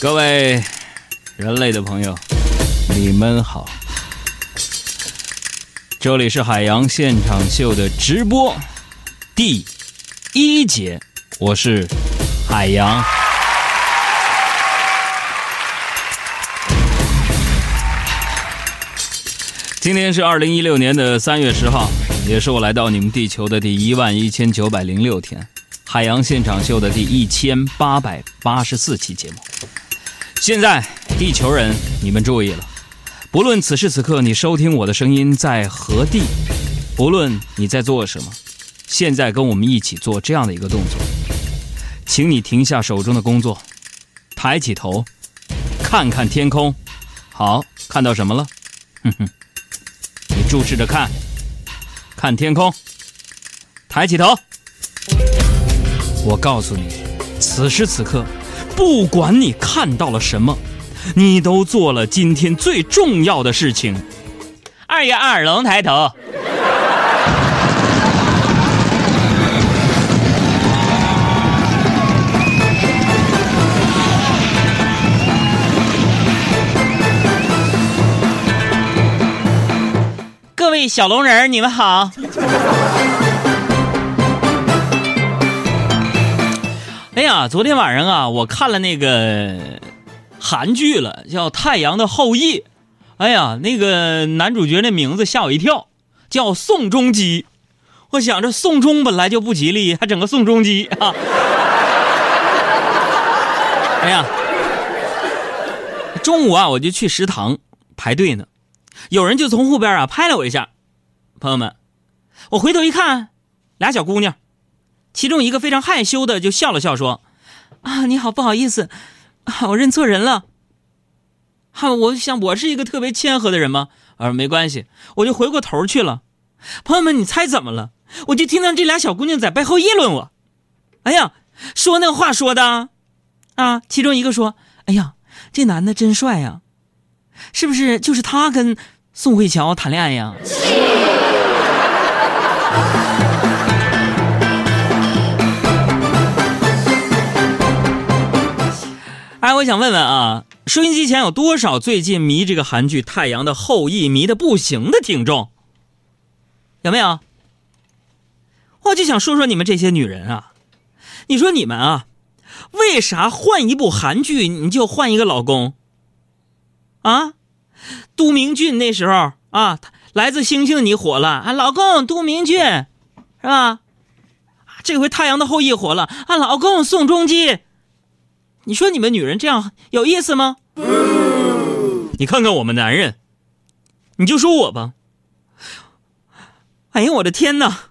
各位人类的朋友，你们好，这里是海洋现场秀的直播第一节，我是海洋。今天是二零一六年的三月十号，也是我来到你们地球的第一万一千九百零六天，海洋现场秀的第一千八百八十四期节目。现在，地球人，你们注意了，不论此时此刻你收听我的声音在何地，不论你在做什么，现在跟我们一起做这样的一个动作，请你停下手中的工作，抬起头，看看天空。好，看到什么了？哼哼。你注视着看，看天空，抬起头。我告诉你，此时此刻，不管你看到了什么，你都做了今天最重要的事情。二月二龙抬头。各位小龙人你们好。哎呀，昨天晚上啊，我看了那个韩剧了，叫《太阳的后裔》。哎呀，那个男主角那名字吓我一跳，叫宋仲基。我想着宋仲本来就不吉利，还整个宋仲基啊。哎呀，中午啊，我就去食堂排队呢。有人就从后边啊拍了我一下，朋友们，我回头一看，俩小姑娘，其中一个非常害羞的就笑了笑说：“啊，你好，不好意思，啊，我认错人了。”哈，我想我是一个特别谦和的人吗？啊，没关系，我就回过头去了。朋友们，你猜怎么了？我就听到这俩小姑娘在背后议论我。哎呀，说那话说的，啊，其中一个说：“哎呀，这男的真帅呀。”是不是就是他跟宋慧乔谈恋爱呀？哎，我想问问啊，收音机前有多少最近迷这个韩剧《太阳的后裔》迷的不行的听众？有没有？我就想说说你们这些女人啊，你说你们啊，为啥换一部韩剧你就换一个老公？啊，都明俊那时候啊，来自星星的你火了啊，老公都明俊，是吧？这回太阳的后裔火了啊，老公宋仲基，你说你们女人这样有意思吗？你看看我们男人，你就说我吧。哎呀，我的天哪！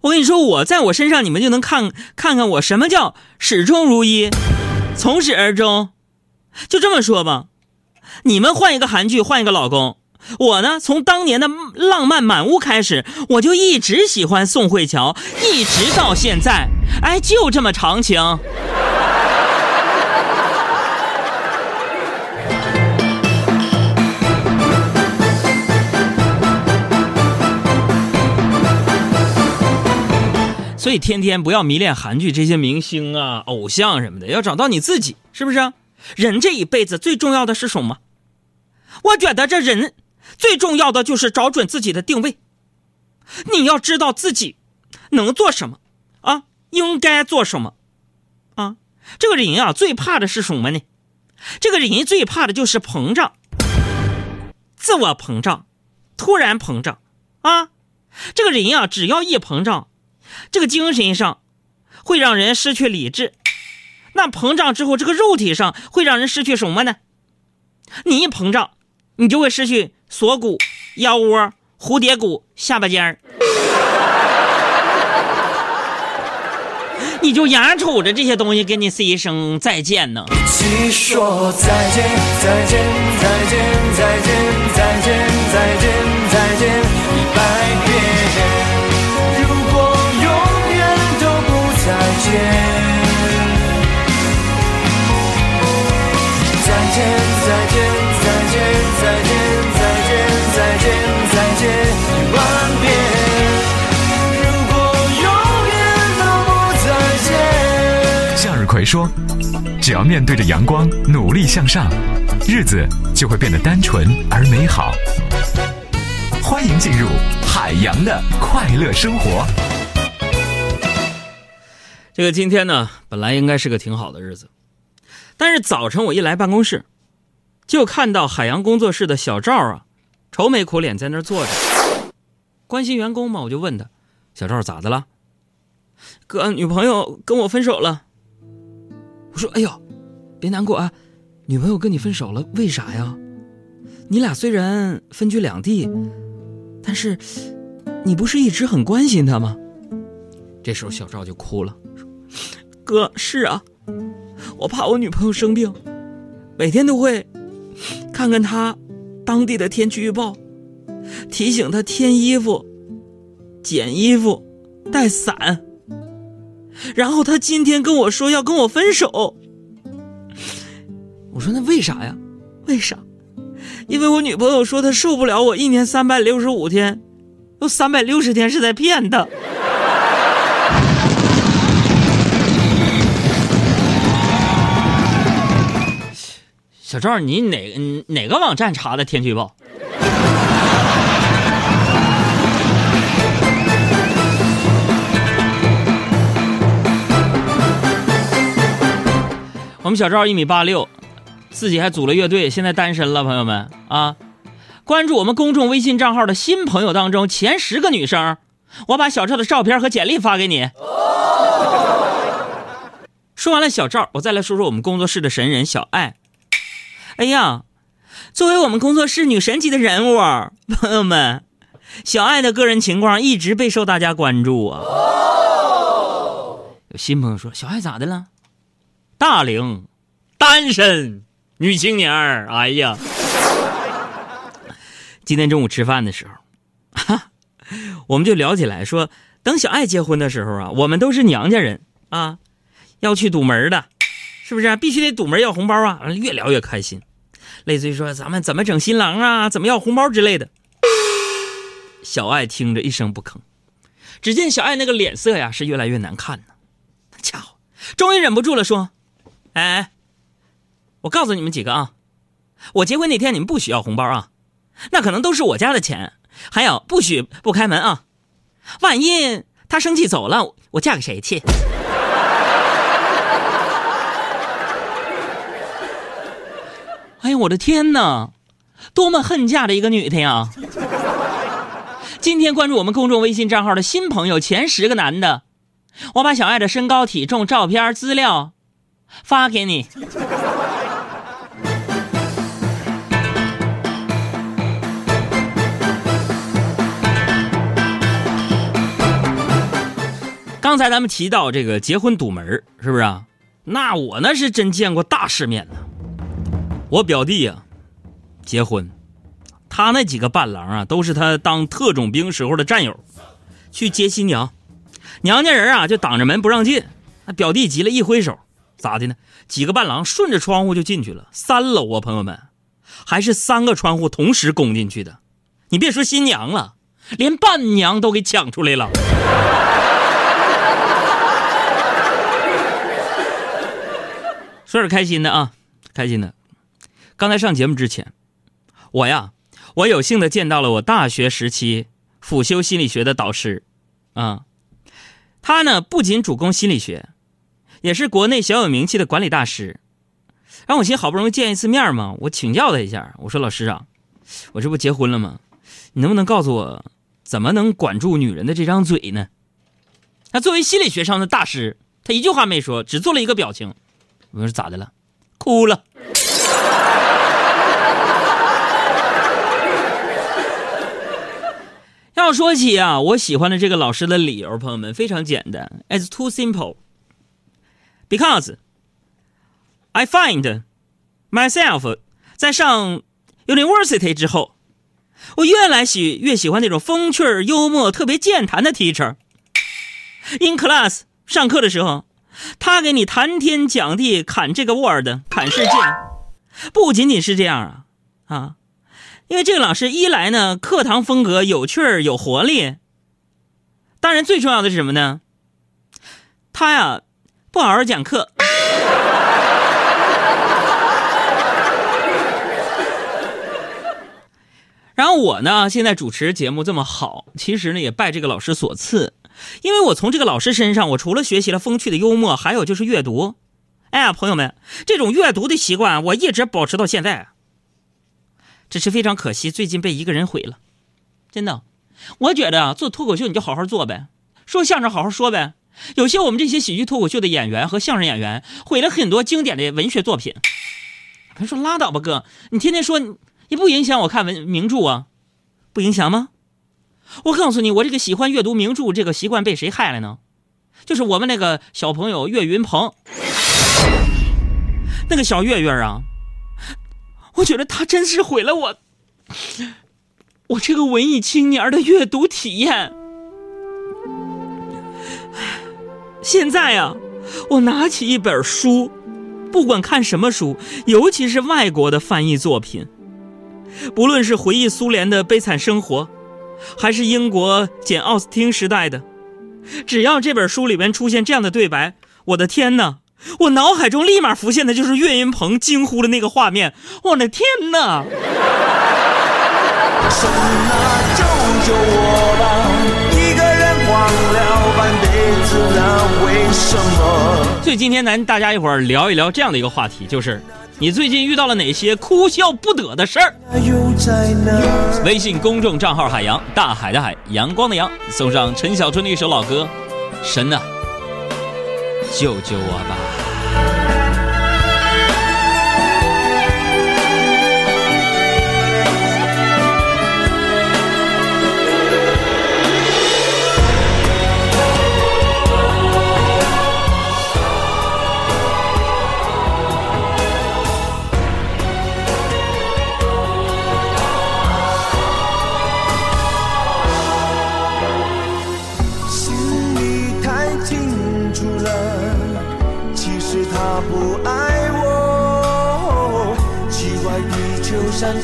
我跟你说，我在我身上，你们就能看看看我什么叫始终如一，从始而终。就这么说吧，你们换一个韩剧，换一个老公。我呢，从当年的《浪漫满屋》开始，我就一直喜欢宋慧乔，一直到现在，哎，就这么长情。所以，天天不要迷恋韩剧这些明星啊、偶像什么的，要找到你自己，是不是？人这一辈子最重要的是什么？我觉得这人最重要的就是找准自己的定位。你要知道自己能做什么啊，应该做什么啊。这个人啊，最怕的是什么呢？这个人最怕的就是膨胀，自我膨胀，突然膨胀啊。这个人啊，只要一膨胀，这个精神上会让人失去理智。那膨胀之后，这个肉体上会让人失去什么呢？你一膨胀，你就会失去锁骨、腰窝、蝴蝶骨、下巴尖儿，你就眼瞅着这些东西跟你说一声再见呢。一起说再见，再见，再见，再见，再见，再见，再见，一百遍。说：“只要面对着阳光，努力向上，日子就会变得单纯而美好。”欢迎进入海洋的快乐生活。这个今天呢，本来应该是个挺好的日子，但是早晨我一来办公室，就看到海洋工作室的小赵啊，愁眉苦脸在那儿坐着。关心员工嘛，我就问他：“小赵咋的了？”哥，女朋友跟我分手了。我说：“哎呦，别难过啊，女朋友跟你分手了，为啥呀？你俩虽然分居两地，但是你不是一直很关心她吗？”这时候小赵就哭了，说：“哥，是啊，我怕我女朋友生病，每天都会看看她当地的天气预报，提醒她添衣服、减衣服、带伞。然后他今天跟我说要跟我分手，我说那为啥呀？为啥？因为我女朋友说她受不了我一年三百六十五天，有三百六十天是在骗她。”小赵，你哪个哪个网站查的天气预报？我们小赵一米八六，自己还组了乐队，现在单身了。朋友们啊，关注我们公众微信账号的新朋友当中前十个女生，我把小赵的照片和简历发给你。说完了小赵，我再来说说我们工作室的神人小爱。哎呀，作为我们工作室女神级的人物，朋友们，小爱的个人情况一直备受大家关注啊。有新朋友说：“小爱咋的了？”大龄，单身，女青年儿。哎呀，今天中午吃饭的时候，哈，我们就聊起来说，等小爱结婚的时候啊，我们都是娘家人啊，要去堵门的。是不是必须得堵门要红包啊？越聊越开心，类似于说咱们怎么整新郎啊，怎么要红包之类的。小爱听着一声不吭，只见小爱那个脸色呀是越来越难看呢。家伙，终于忍不住了，说：“哎，我告诉你们几个啊，我结婚那天你们不许要红包啊，那可能都是我家的钱。还有，不许不开门啊，万一他生气走了，我嫁给谁去？” 哎呀，我的天哪，多么恨嫁的一个女的呀！今天关注我们公众微信账号的新朋友前十个男的，我把小爱的身高、体重、照片、资料发给你。刚才咱们提到这个结婚堵门是不是啊？那我那是真见过大世面呢。我表弟呀，结婚，他那几个伴郎啊，都是他当特种兵时候的战友，去接新娘，娘家人啊就挡着门不让进，表弟急了一挥手，咋的呢？几个伴郎顺着窗户就进去了，三楼啊，朋友们，还是三个窗户同时攻进去的，你别说新娘了，连伴娘都给抢出来了，说点开心的啊，开心的。刚才上节目之前，我呀，我有幸的见到了我大学时期辅修心理学的导师，啊，他呢不仅主攻心理学，也是国内小有名气的管理大师。然后我寻好不容易见一次面嘛，我请教他一下，我说老师啊，我这不结婚了吗？你能不能告诉我，怎么能管住女人的这张嘴呢？他作为心理学上的大师，他一句话没说，只做了一个表情。我说咋的了？哭了。要说起啊，我喜欢的这个老师的理由，朋友们非常简单，It's too simple. Because I find myself 在上 university 之后，我越来喜越喜欢那种风趣幽默、特别健谈的 teacher。In class 上课的时候，他给你谈天讲地，侃这个 word，侃世界。不仅仅是这样啊，啊。因为这个老师一来呢，课堂风格有趣儿有活力。当然，最重要的是什么呢？他呀，不好好讲课。然后我呢，现在主持节目这么好，其实呢也拜这个老师所赐。因为我从这个老师身上，我除了学习了风趣的幽默，还有就是阅读。哎呀，朋友们，这种阅读的习惯我一直保持到现在。只是非常可惜，最近被一个人毁了。真的，我觉得做脱口秀你就好好做呗，说相声好好说呗。有些我们这些喜剧脱口秀的演员和相声演员毁了很多经典的文学作品。他说拉倒吧，哥，你天天说也不影响我看文名著啊，不影响吗？我告诉你，我这个喜欢阅读名著这个习惯被谁害了呢？就是我们那个小朋友岳云鹏，那个小岳岳啊，我觉得他真是毁了我，我这个文艺青年的阅读体验。现在啊、我拿起一本书，不管看什么书，尤其是外国的翻译作品，不论是回忆苏联的悲惨生活，还是英国简·奥斯汀时代的，只要这本书里面出现这样的对白，我的天哪！我脑海中立马浮现的就是岳云鹏惊呼的那个画面。我的天哪！神啊，救救我吧！为什么？所以今天咱大家一会儿聊一聊这样的一个话题，就是你最近遇到了哪些哭笑不得的事儿？微信公众账号海洋，大海的海，阳光的阳，送上陈小春的一首老歌，《神呐，救救我吧》。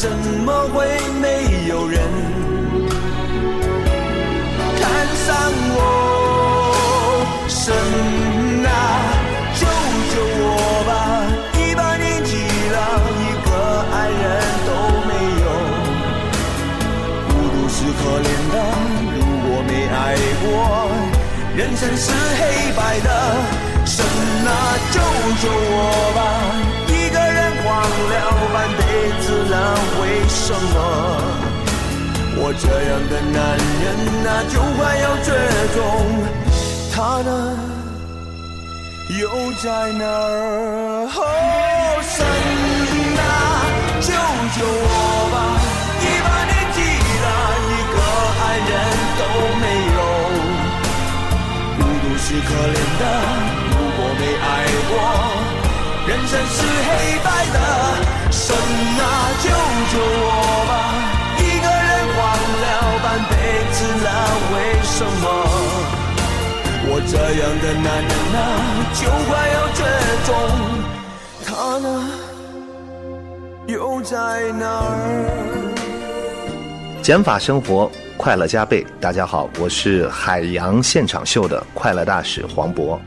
怎么会没有人看上我？神啊，救救我吧！一把年纪了，一个爱人都没有。孤独是可怜的，如果没爱过，人生是黑白的。神啊，救救我吧！一个人荒了半辈子，为什么？我这样的男人啊，就快要绝种。他呢，又在哪儿？哦，神啊，救救我吧！一把年纪了，一个爱人都没有。孤独是可怜的，如果没爱过，人生是黑白的。神啊，救救我吧！一个人荒了半辈子了，为什么？我这样的男人啊，就快要绝种。他呢，又在哪儿？减法生活，快乐加倍。大家好，我是海洋现场秀的快乐大使黄渤。